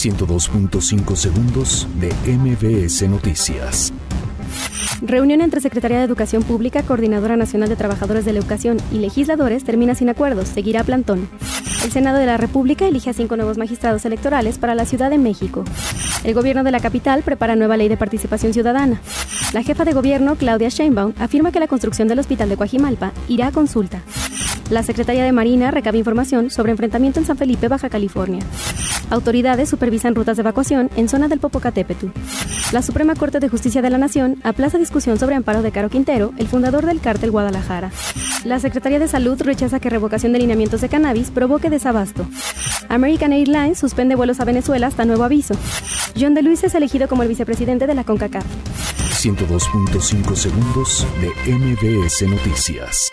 102.5 segundos de MBS Noticias. Reunión entre Secretaría de Educación Pública, Coordinadora Nacional de Trabajadores de la Educación y legisladores termina sin acuerdos. Seguirá plantón. El Senado de la República elige a cinco nuevos magistrados electorales para la Ciudad de México. El gobierno de la capital prepara nueva ley de participación ciudadana. La jefa de gobierno, Claudia Sheinbaum, afirma que la construcción del hospital de Coajimalpa irá a consulta. La Secretaría de Marina recaba información sobre enfrentamiento en San Felipe, Baja California. Autoridades supervisan rutas de evacuación en zona del Popocatépetl. La Suprema Corte de Justicia de la Nación aplaza discusión sobre amparo de Caro Quintero, el fundador del cártel Guadalajara. La Secretaría de Salud rechaza que revocación de lineamientos de cannabis provoque desabasto. American Airlines suspende vuelos a Venezuela hasta nuevo aviso. John de Luis es elegido como el vicepresidente de la CONCACAF. 102.5 segundos de MBS Noticias.